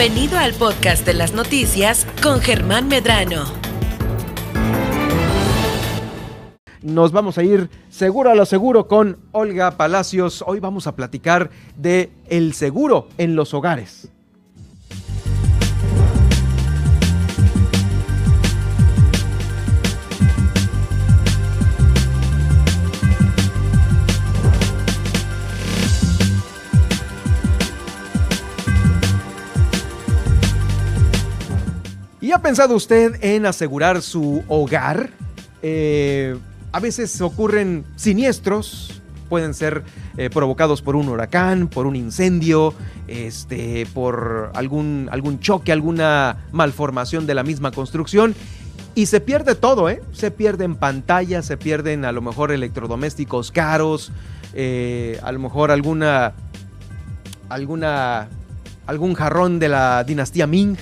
Bienvenido al podcast de las noticias con Germán Medrano. Nos vamos a ir seguro a lo seguro con Olga Palacios. Hoy vamos a platicar de el seguro en los hogares. ¿Y ha pensado usted en asegurar su hogar? Eh, a veces ocurren siniestros, pueden ser eh, provocados por un huracán, por un incendio, este, por algún, algún choque, alguna malformación de la misma construcción. Y se pierde todo, ¿eh? Se pierden pantallas, se pierden a lo mejor electrodomésticos caros, eh, a lo mejor alguna, alguna, algún jarrón de la dinastía Ming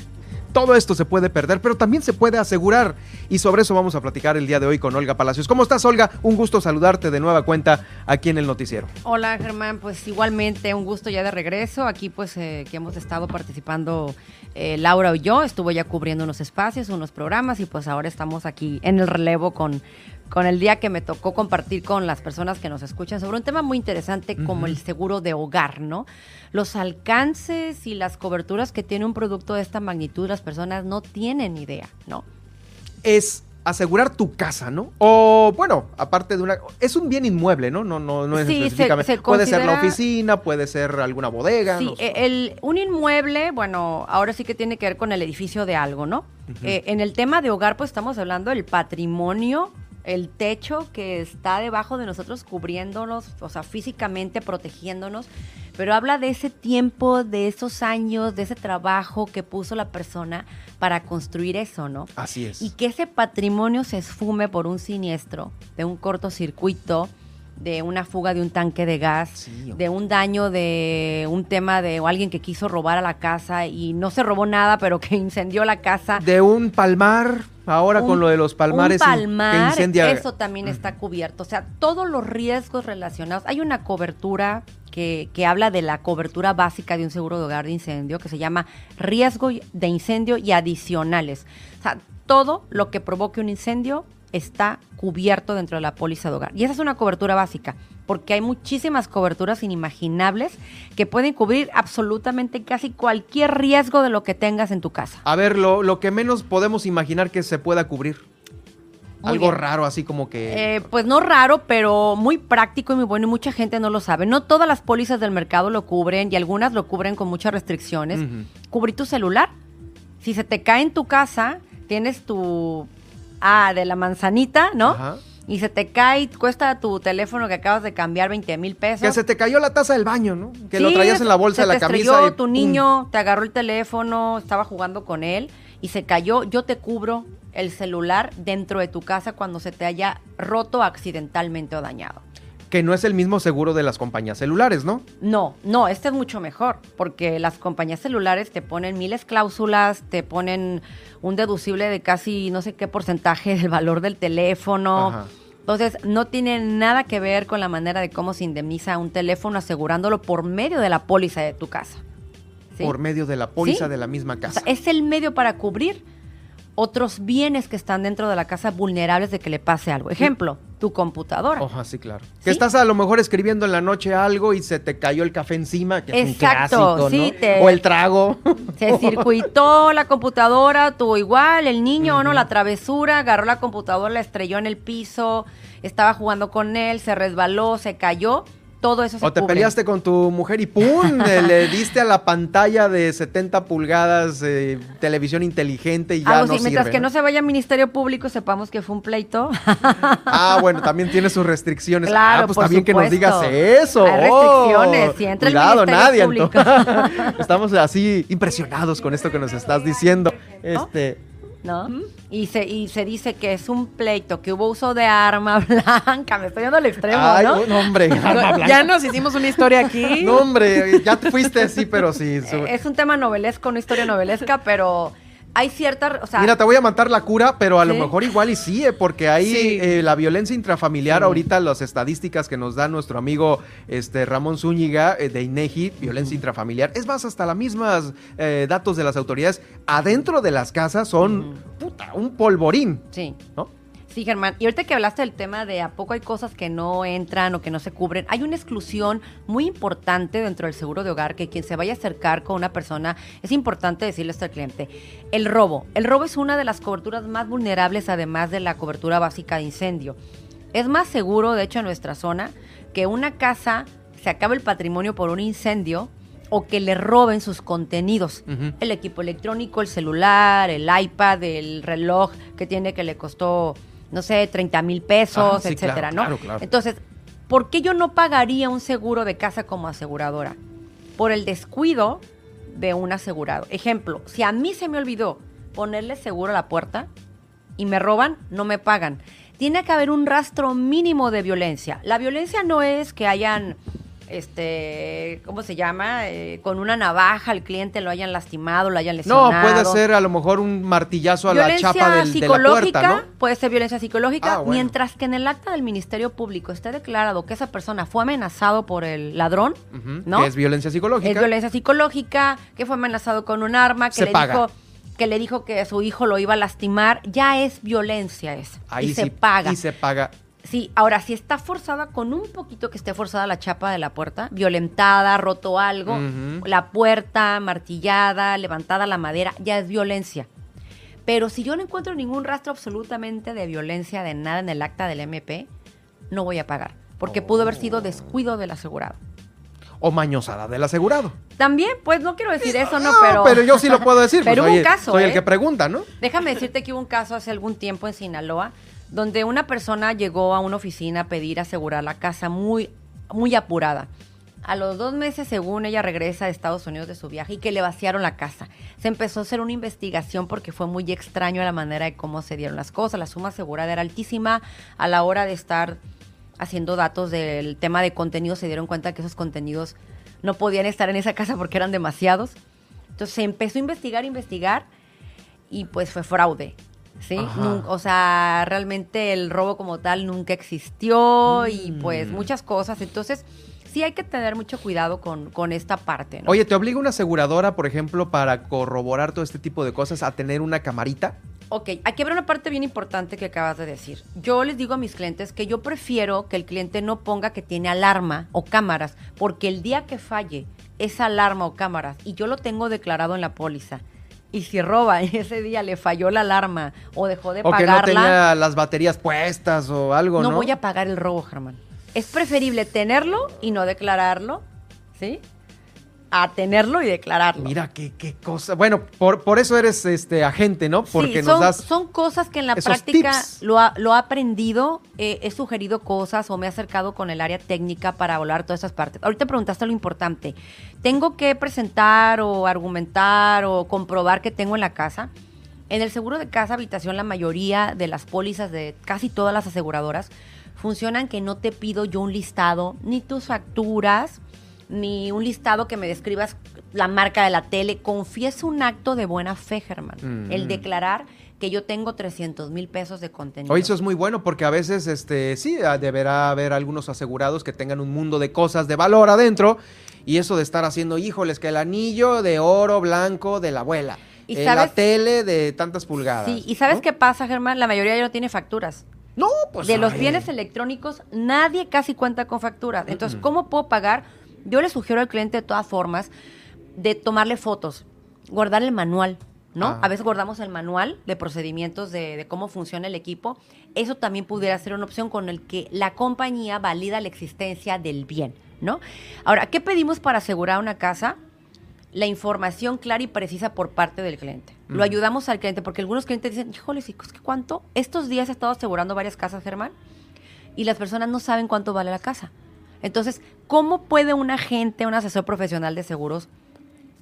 todo esto se puede perder, pero también se puede asegurar. Y sobre eso vamos a platicar el día de hoy con Olga Palacios. ¿Cómo estás, Olga? Un gusto saludarte de nueva cuenta aquí en el noticiero. Hola, Germán. Pues igualmente un gusto ya de regreso. Aquí pues eh, que hemos estado participando eh, Laura y yo. Estuvo ya cubriendo unos espacios, unos programas y pues ahora estamos aquí en el relevo con con el día que me tocó compartir con las personas que nos escuchan sobre un tema muy interesante como el seguro de hogar, ¿no? Los alcances y las coberturas que tiene un producto de esta magnitud, las personas no tienen idea, ¿no? Es asegurar tu casa, ¿no? O bueno, aparte de una es un bien inmueble, ¿no? No no no es sí, específicamente. puede ser la oficina, puede ser alguna bodega. Sí, el un inmueble, bueno, ahora sí que tiene que ver con el edificio de algo, ¿no? Eh, en el tema de hogar, pues estamos hablando del patrimonio el techo que está debajo de nosotros cubriéndonos, o sea, físicamente protegiéndonos, pero habla de ese tiempo, de esos años, de ese trabajo que puso la persona para construir eso, ¿no? Así es. Y que ese patrimonio se esfume por un siniestro, de un cortocircuito, de una fuga de un tanque de gas, de un daño de un tema de alguien que quiso robar a la casa y no se robó nada, pero que incendió la casa. De un palmar, ahora con lo de los palmares. Un palmar, eso también está cubierto. O sea, todos los riesgos relacionados. Hay una cobertura que, que habla de la cobertura básica de un seguro de hogar de incendio que se llama riesgo de incendio y adicionales. O sea, todo lo que provoque un incendio está cubierto dentro de la póliza de hogar. Y esa es una cobertura básica, porque hay muchísimas coberturas inimaginables que pueden cubrir absolutamente casi cualquier riesgo de lo que tengas en tu casa. A ver, lo, lo que menos podemos imaginar que se pueda cubrir. Algo raro, así como que. Eh, pues no raro, pero muy práctico y muy bueno, y mucha gente no lo sabe. No todas las pólizas del mercado lo cubren y algunas lo cubren con muchas restricciones. Cubrir tu celular. Si se te cae en tu casa, tienes tu Ah, de la manzanita, ¿no? Ajá. Y se te cae, cuesta tu teléfono que acabas de cambiar 20 mil pesos. Que se te cayó la taza del baño, ¿no? Que lo traías en la bolsa de la te camisa. Y, tu niño, te agarró el teléfono, estaba jugando con él y se cayó. Yo te cubro el celular dentro de tu casa cuando se te haya roto accidentalmente o dañado que no es el mismo seguro de las compañías celulares, ¿no? No, no, este es mucho mejor, porque las compañías celulares te ponen miles cláusulas, te ponen un deducible de casi no sé qué porcentaje del valor del teléfono. Entonces, no tiene nada que ver con la manera de cómo se indemniza un teléfono asegurándolo por medio de la póliza de tu casa. Por medio de la póliza de la misma casa. es el medio para cubrir otros bienes que están dentro de la casa vulnerables de que le pase algo. Ejemplo, tu computadora. Oja, sí, claro. Que estás a lo mejor escribiendo en la noche algo y se te cayó el café encima, que Exacto, es un clásico, ¿no? o el trago. Se circuitó la computadora, tú igual, el niño, ¿no? La travesura, agarró la computadora, la estrelló en el piso, estaba jugando con él, se resbaló, se cayó todo eso se O te peleaste con tu mujer y ¡pum! le, diste a la pantalla de 70 pulgadas de televisión inteligente y ya no sí, mientras que ¿no? se vaya al Ministerio Público sepamos que fue un pleito. Ah, bueno, también tiene sus restricciones. Claro, ah, pues también que nos digas eso. Hay restricciones, si entra Cuidado, el nadie. Público. Estamos así impresionados con esto que nos estás diciendo. Este... ¿no? Y se, y se dice que es un pleito, que hubo uso de arma blanca. Me estoy yendo al extremo, ¿no? no hombre, Ya nos hicimos una historia aquí. No, hombre, ya te fuiste así, pero sí. Es un tema novelesco, una historia novelesca, pero hay cierta, o sea, Mira, te voy a matar la cura, pero a lo mejor igual y sí, eh, porque ahí Sí. eh, la violencia intrafamiliar, ahorita las estadísticas que nos da nuestro amigo este Ramón Zúñiga eh, de INEGI, violencia intrafamiliar, es más, hasta las mismas eh, datos de las autoridades, adentro de las casas son, puta, un polvorín, sí. ¿no? Sí, Germán. Y ahorita que hablaste del tema de a poco hay cosas que no entran o que no se cubren, hay una exclusión muy importante dentro del seguro de hogar que quien se vaya a acercar con una persona, es importante decirle esto al cliente. El robo. El robo es una de las coberturas más vulnerables además de la cobertura básica de incendio. Es más seguro, de hecho, en nuestra zona, que una casa se acabe el patrimonio por un incendio o que le roben sus contenidos. El equipo electrónico, el celular, el iPad, el reloj que tiene que le costó, no sé, 30 mil pesos, Ah, sí, etcétera, claro, ¿no? claro, claro. Entonces, ¿por qué yo no pagaría un seguro de casa como aseguradora? Por el descuido de un asegurado. Ejemplo, si a mí se me olvidó ponerle seguro a la puerta y me roban, no me pagan. Tiene que haber un rastro mínimo de violencia. La violencia no es que hayan, este, ¿cómo se llama? Eh, con una navaja al cliente lo hayan lastimado, lo hayan No, lesionado. puede ser a lo mejor un martillazo a la chapa del- de la psicológica, puerta, ¿no? puede ser violencia psicológica, Ah, bueno. mientras que en el acta del Ministerio Público esté declarado que esa persona fue amenazado por el ladrón, ¿no? Que es violencia psicológica. Es violencia psicológica, que fue amenazado con un arma, que Se le paga. dijo que le dijo que su hijo lo iba a lastimar, ya es violencia eso. Ahí y se paga. Y se paga. Sí, ahora si está forzada con un poquito que esté forzada la chapa de la puerta, violentada, roto algo, la puerta martillada, levantada la madera, ya es violencia. Pero si yo no encuentro ningún rastro absolutamente de violencia de nada en el acta del MP, no voy a pagar, porque pudo haber sido descuido del asegurado. O mañosada del asegurado. También, pues no quiero decir eso, no, No, pero... yo sí lo puedo decir. Pero pues, hubo soy, un caso, Soy ¿eh? el que pregunta, ¿no? Déjame decirte que hubo un caso hace algún tiempo en Sinaloa donde una persona llegó a una oficina a pedir asegurar la casa muy, muy apurada. A los dos meses, según ella regresa a Estados Unidos de su viaje y que le vaciaron la casa. Se empezó a hacer una investigación porque fue muy extraño la manera de cómo se dieron las cosas. La suma asegurada era altísima. A la hora de estar haciendo datos del tema de contenidos, se dieron cuenta que esos contenidos no podían estar en esa casa porque eran demasiados. Entonces se empezó a investigar, investigar y pues fue fraude. ¿Sí? Nun- o sea, realmente el robo como tal nunca existió y Mm. pues muchas cosas. Entonces, sí hay que tener mucho cuidado con, con esta parte, ¿no? Oye, ¿te obliga una aseguradora, por ejemplo, para corroborar todo este tipo de cosas a tener una camarita? Ok, aquí habrá una parte bien importante que acabas de decir. Yo les digo a mis clientes que yo prefiero que el cliente no ponga que tiene alarma o cámaras, porque el día que falle esa alarma o cámaras y yo lo tengo declarado en la póliza, y si roba ese día le falló la alarma o dejó de O que no pagarla, tenga las baterías puestas o algo, ¿no? no voy a pagar el robo, Germán. Es preferible tenerlo y no declararlo, ¿sí? A tenerlo y declararlo. Mira, qué, qué cosa. Bueno, por, por eso eres este agente, ¿no? Porque Sí, nos son, das. son cosas que en la práctica tips. lo, ha, lo he aprendido, eh, he sugerido cosas o me he acercado con el área técnica para hablar todas esas partes. Ahorita preguntaste lo importante. ¿Tengo que presentar o argumentar o comprobar que tengo en la casa? En el seguro de casa habitación, la mayoría de las pólizas de casi todas las aseguradoras funcionan que no te pido yo un listado, ni tus facturas, ni un listado que me describas la marca de la tele. Confieso un acto de buena fe, Germán. Mm. El declarar que yo tengo 300 mil pesos de contenido. Oye, eso es muy bueno porque a veces, este, sí, ah, deberá haber algunos asegurados que tengan un mundo de cosas de valor adentro y eso de estar haciendo, híjoles, que el anillo de oro blanco de la abuela, ¿Y eh, la sabes? tele de tantas pulgadas. Sí, ¿y sabes ¿no? qué pasa, Germán? La mayoría ya no tiene facturas. No, pues. de los bienes electrónicos, nadie casi cuenta con facturas. Entonces. ¿cómo puedo pagar? Yo le sugiero al cliente de todas formas de tomarle fotos, guardar el manual, ¿no? Ah. A veces guardamos el manual de procedimientos de, de cómo funciona el equipo. Eso también pudiera ser una opción con el que la compañía valida la existencia del bien, ¿no? Ahora, ¿qué pedimos para asegurar una casa? La información clara y precisa por parte del cliente. Lo Ujú. ayudamos al cliente porque algunos clientes dicen, híjole, ¿es que cuánto? Estos días he estado asegurando varias casas, Germán, y las personas no saben cuánto vale la casa. Entonces, ¿cómo puede un agente, un asesor profesional de seguros,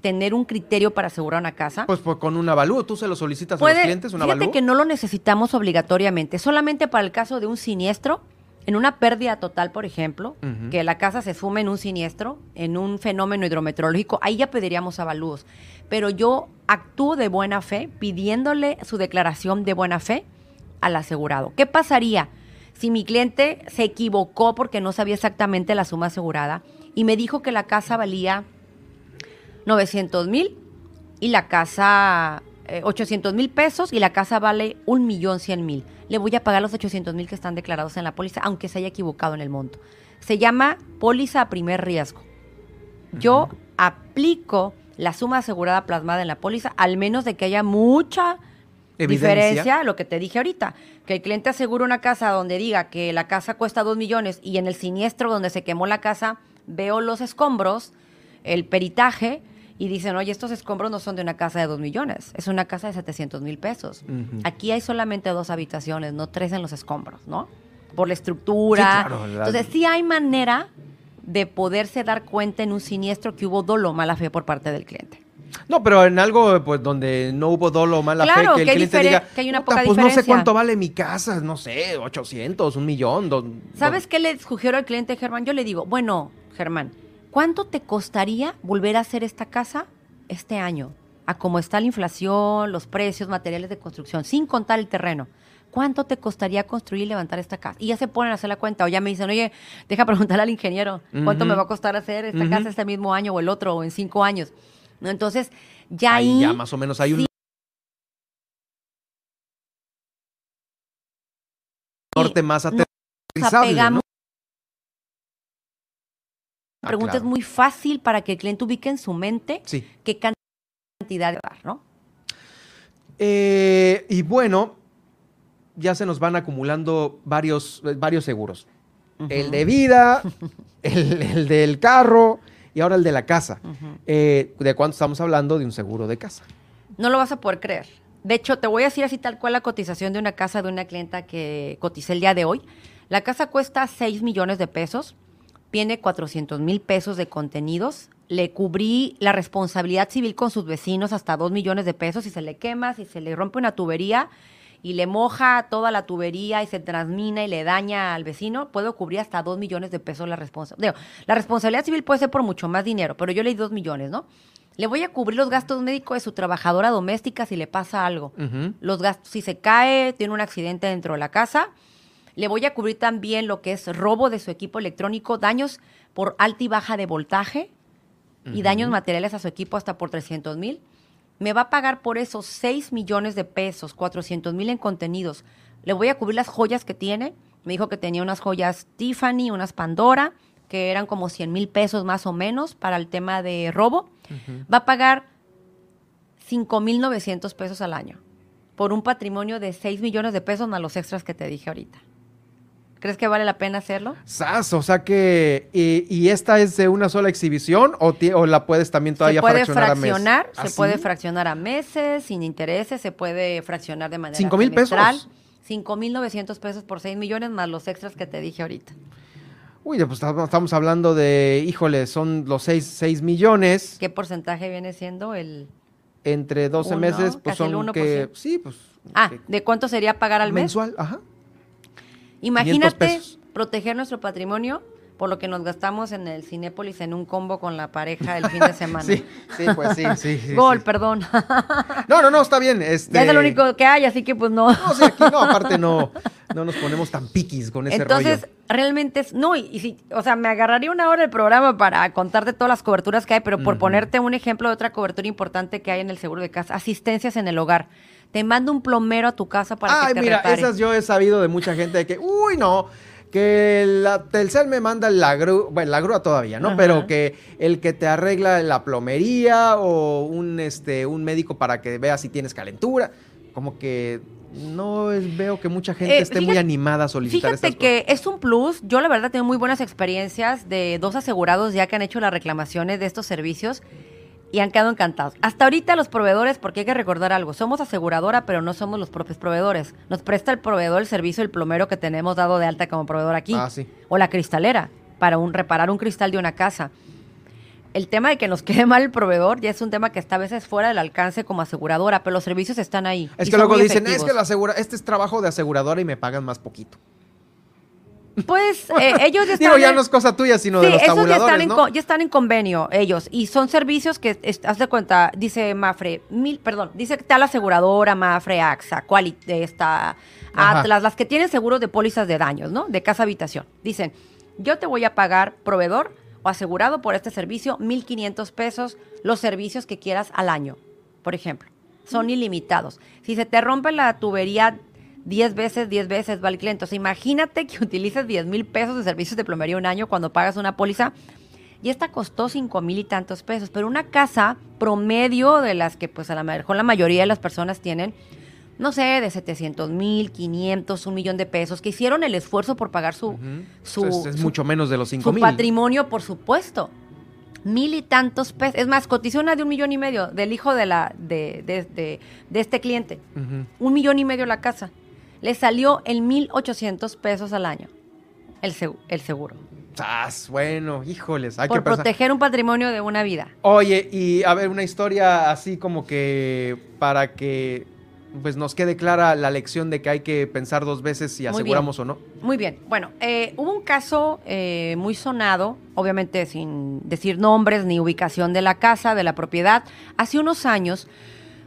tener un criterio para asegurar una casa? Pues, pues, con un avalúo, tú se lo solicitas a los clientes, un fíjate avalúo. que no lo necesitamos obligatoriamente, solamente para el caso de un siniestro, en una pérdida total, por ejemplo, que la casa se sume en un siniestro, en un fenómeno hidrometeorológico, ahí ya pediríamos avalúos. Pero yo actúo de buena fe pidiéndole su declaración de buena fe al asegurado. ¿Qué pasaría si mi cliente se equivocó porque no sabía exactamente la suma asegurada y me dijo que la casa valía 900 mil y la casa 800 eh, mil pesos y la casa vale un millón cien mil? le voy a pagar los 800 mil que están declarados en la póliza, aunque se haya equivocado en el monto. Se llama póliza a primer riesgo. Yo aplico la suma asegurada plasmada en la póliza, al menos de que haya mucha diferencia, lo que te dije ahorita, que el cliente asegure una casa donde diga que la casa cuesta 2 millones y en el siniestro donde se quemó la casa veo los escombros, el peritaje, y dicen, oye, estos escombros no son de una casa de 2 millones, es una casa de 700 mil pesos. Aquí hay solamente dos habitaciones, no tres en los escombros, ¿no? Por la estructura. Entonces, sí hay manera de poderse dar cuenta en un siniestro que hubo dolo mala fe por parte del cliente. No, pero en algo pues donde no hubo dolo o mala fe, que el cliente diga, que hay una poca pues no sé cuánto vale mi casa, no sé, 800, un millón. Dos, ¿Sabes qué le sugiero al cliente, Germán? Yo le digo, bueno, Germán, ¿Cuánto te costaría volver a hacer esta casa este año? A cómo está la inflación, los precios, materiales de construcción, sin contar el terreno. ¿Cuánto te costaría construir y levantar esta casa? Y ya se ponen a hacer la cuenta. O ya me dicen, oye, deja preguntarle al ingeniero, ¿cuánto me va a costar hacer esta casa este mismo año o el otro o en cinco años? Entonces, ya ahí... ya más o menos hay un... norte más aterrizable, la ah, pregunta es muy fácil para que el cliente ubique en su mente qué cantidad de dar, ¿no? Eh, y bueno, ya se nos van acumulando varios, varios seguros. El de vida, el, del carro y ahora el de la casa. Eh, ¿De cuánto estamos hablando de un seguro de casa? No lo vas a poder creer. De hecho, te voy a decir así tal cual la cotización de una casa de una clienta que coticé el día de hoy. La casa cuesta 6 millones de pesos tiene 400 mil pesos de contenidos. Le cubrí la responsabilidad civil con sus vecinos hasta 2 millones de pesos. Si se le quema, si se le rompe una tubería y le moja toda la tubería y se transmina y le daña al vecino, puedo cubrir hasta 2 millones de pesos la responsabilidad. La responsabilidad civil puede ser por mucho más dinero, pero yo le di 2 millones, ¿no? Le voy a cubrir los gastos médicos de su trabajadora doméstica si le pasa algo. Los gastos, si se cae, tiene un accidente dentro de la casa le voy a cubrir también lo que es robo de su equipo electrónico, daños por alta y baja de voltaje y daños materiales a su equipo hasta por 300 mil. Me va a pagar por esos 6 millones de pesos, 400 mil en contenidos. Le voy a cubrir las joyas que tiene. Me dijo que tenía unas joyas Tiffany, unas Pandora, que eran como 100 mil pesos más o menos para el tema de robo. Va a pagar 5 mil 900 pesos al año por un patrimonio de 6 millones de pesos más los extras que te dije ahorita. ¿Crees que vale la pena hacerlo? Sas, o sea que, y, esta es de una sola exhibición o, o la puedes también todavía fraccionar, a meses? Se ¿Ah, puede fraccionar a meses, sin intereses, se puede fraccionar de manera ¿Cinco mil pesos? Cinco mil novecientos pesos por 6 millones más los extras que te dije ahorita. Uy, pues estamos hablando de, híjole, son los 6, millones. ¿Qué porcentaje viene siendo el...? Entre 12 meses, pues son que... Sí, pues... Ah, ¿de cuánto sería pagar al mes? Mensual, ajá. Imagínate proteger nuestro patrimonio por lo que nos gastamos en el Cinépolis en un combo con la pareja el fin de semana. sí, sí, pues sí, sí. Gol, perdón. no, no, no, está bien. Este... Ya es lo único que hay, así que pues no. no, sí, aquí no, aparte no, no nos ponemos tan piquis con ese Entonces, realmente es, no, y, si, o sea, me agarraría una hora el programa para contarte todas las coberturas que hay, pero por ponerte un ejemplo de otra cobertura importante que hay en el seguro de casa, asistencias en el hogar te mando un plomero a tu casa para que te mira, esas yo he sabido de mucha gente de que, uy, no, que la Telcel me manda la grúa, bueno, la grúa todavía, ¿no? Pero que el que te arregla la plomería o un, este, un médico para que vea si tienes calentura, como que no veo que mucha gente eh, esté muy animada a solicitar Fíjate que es un plus. Yo la verdad tengo muy buenas experiencias de dos asegurados ya que han hecho las reclamaciones de estos servicios y han quedado encantados. Hasta ahorita los proveedores, porque hay que recordar algo, somos aseguradora, pero no somos los propios proveedores. Nos presta el proveedor el servicio el plomero que tenemos dado de alta como proveedor aquí. Ah, sí. O la cristalera, para un, reparar un cristal de una casa. El tema de que nos quede mal el proveedor ya es un tema que está a veces fuera del alcance como aseguradora, pero los servicios están ahí. Es que luego dicen, es que la asegura, este es trabajo de aseguradora y me pagan más poquito. Pues eh, ellos ya están. Digo, ya no es cosa tuya, sino de los tabuladores, ya están, en, ya están en convenio ellos. Y son servicios que, haz de cuenta, dice Mafre, mil, perdón, dice que está la aseguradora, Mafre, AXA, Quali, esta, Atlas, las que tienen seguros de pólizas de daños, ¿no? De casa habitación. Dicen, yo te voy a pagar proveedor o asegurado por este servicio 1.500 pesos los servicios que quieras al año, por ejemplo. Son ilimitados. Si se te rompe la tubería 10 veces, 10 veces va el cliente. Entonces, imagínate que utilices 10 mil pesos de servicios de plomería un año cuando pagas una póliza. Y esta costó 5 mil y tantos pesos. Pero una casa promedio de las que, pues, a lo mejor la mayoría de las personas tienen, no sé, de 700 mil, 500, un millón de pesos, que hicieron el esfuerzo por pagar su. su es, mucho menos de los 5 mil. Su patrimonio, por supuesto. Mil y tantos pesos. Es más, cotizó una de un millón y medio del hijo de, la, de, de, de, este cliente. Un millón y medio la casa le salió en 1.800 pesos al año el, el seguro. Ah, bueno, híjoles. Hay Por proteger un patrimonio de una vida. Oye, y a ver, una historia así como que para que pues nos quede clara la lección de que hay que pensar dos veces si aseguramos o no. Muy bien. Bueno, eh, hubo un caso eh, muy sonado, obviamente sin decir nombres ni ubicación de la casa, de la propiedad, hace unos años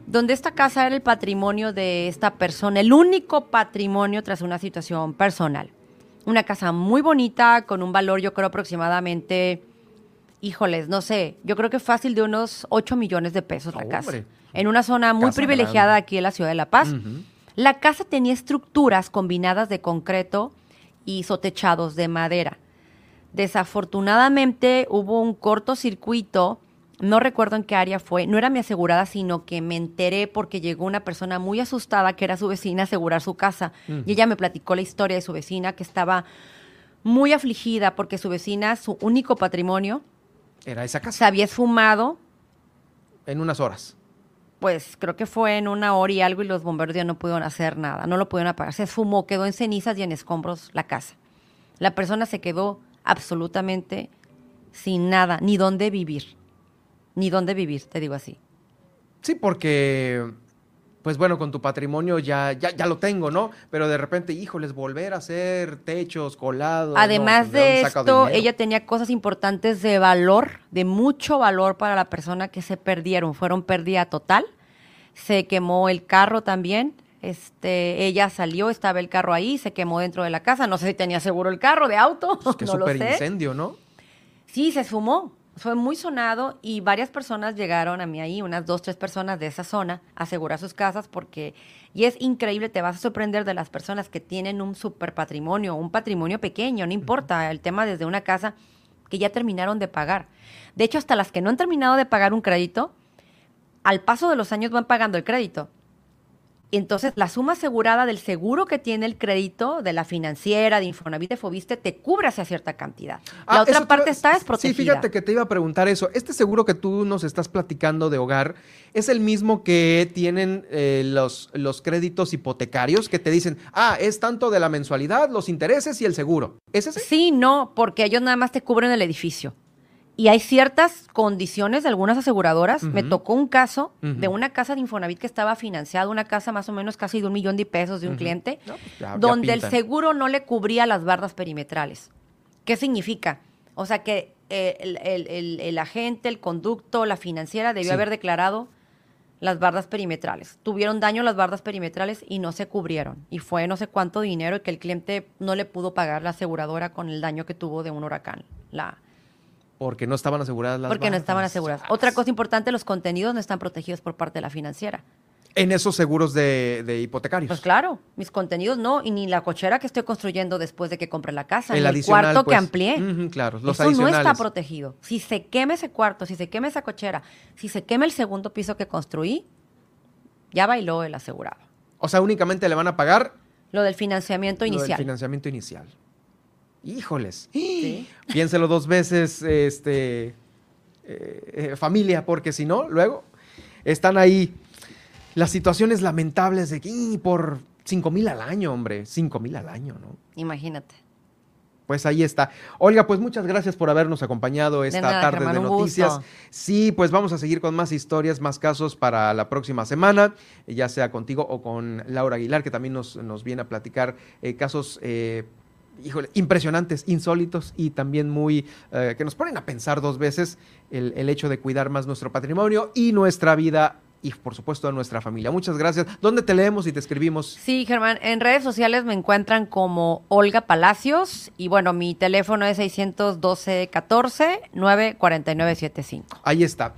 donde esta casa era el patrimonio de esta persona, el único patrimonio tras una situación personal. Una casa muy bonita, con un valor yo creo aproximadamente, híjoles, no sé, yo creo que fácil de unos 8 millones de pesos la casa. En una zona muy privilegiada aquí en la ciudad de La Paz. La casa tenía estructuras combinadas de concreto y sotechados de madera. Desafortunadamente hubo un cortocircuito no recuerdo en qué área fue, no era mi asegurada, sino que me enteré porque llegó una persona muy asustada que era su vecina a asegurar su casa. Y ella me platicó la historia de su vecina que estaba muy afligida porque su vecina, su único patrimonio, era esa casa. Se había esfumado. En unas horas. Pues creo que fue en una hora y algo y los bomberos ya no pudieron hacer nada, no lo pudieron apagar. Se esfumó, quedó en cenizas y en escombros la casa. La persona se quedó absolutamente sin nada, ni dónde vivir ni dónde vivir, te digo así. Sí, porque, pues bueno, con tu patrimonio ya, ya, ya lo tengo, ¿no? Pero de repente, híjoles, volver a hacer techos, colados. Además pues, de esto, ella tenía cosas importantes de valor, de mucho valor para la persona que se perdieron, fueron pérdida total. Se quemó el carro también, este, ella salió, estaba el carro ahí, se quemó dentro de la casa. No sé si tenía seguro el carro de auto. Pues qué no super incendio, ¿no? Sí, se esfumó fue muy sonado y varias personas llegaron a mí ahí, unas dos, tres personas de esa zona, a asegurar sus casas porque, y es increíble, te vas a sorprender de las personas que tienen un super patrimonio, un patrimonio pequeño, no importa, el tema desde una casa que ya terminaron de pagar. De hecho, hasta las que no han terminado de pagar un crédito, al paso de los años van pagando el crédito. Y entonces la suma asegurada del seguro que tiene el crédito de la financiera, de Infonavit, de Fobiste, te cubre hacia cierta cantidad. La ah, otra parte está desprotegida. Sí, fíjate que te iba a preguntar eso. Este seguro que tú nos estás platicando de hogar es el mismo que tienen eh, los, los créditos hipotecarios que te dicen, ah, es tanto de la mensualidad, los intereses y el seguro. ¿Es ese? Sí, no, porque ellos nada más te cubren el edificio y hay ciertas condiciones de algunas aseguradoras. Me tocó un caso de una casa de Infonavit que estaba financiada, una casa más o menos casi de un millón de pesos de un cliente, pues donde el seguro no le cubría las bardas perimetrales. ¿Qué significa? O sea que eh, el, agente, el conducto, la financiera debió haber declarado las bardas perimetrales. Tuvieron daño las bardas perimetrales y no se cubrieron. Y fue no sé cuánto dinero y que el cliente no le pudo pagar la aseguradora con el daño que tuvo de un huracán. La, porque no estaban aseguradas las Porque no estaban aseguradas. Otra cosa importante, los contenidos no están protegidos por parte de la financiera. En esos seguros de, hipotecarios. Pues claro, mis contenidos no, y ni la cochera que estoy construyendo después de que compre la casa, el ni el cuarto que pues, amplié. claro, los Eso no está protegido. Si se queme ese cuarto, si se queme esa cochera, si se queme el segundo piso que construí, ya bailó el asegurado. O sea, únicamente le van a pagar lo del financiamiento inicial. Lo del financiamiento inicial. Híjoles. Piénselo dos veces, este, eh, eh, familia, porque si no, luego están ahí las situaciones lamentables de que por 5 mil al año, hombre, 5 mil al año, ¿no? Imagínate. Pues ahí está. Olga, pues muchas gracias por habernos acompañado esta tarde de noticias. Sí, pues vamos a seguir con más historias, más casos para la próxima semana, ya sea contigo o con Laura Aguilar, que también nos, viene a platicar eh, casos híjole, impresionantes, insólitos y también muy, eh, que nos ponen a pensar dos veces el, el hecho de cuidar más nuestro patrimonio y nuestra vida y por supuesto a nuestra familia. Muchas gracias. ¿Dónde te leemos y te escribimos? Sí, Germán, en redes sociales me encuentran como Olga Palacios y bueno, mi teléfono es 612 14 949 75. Ahí está.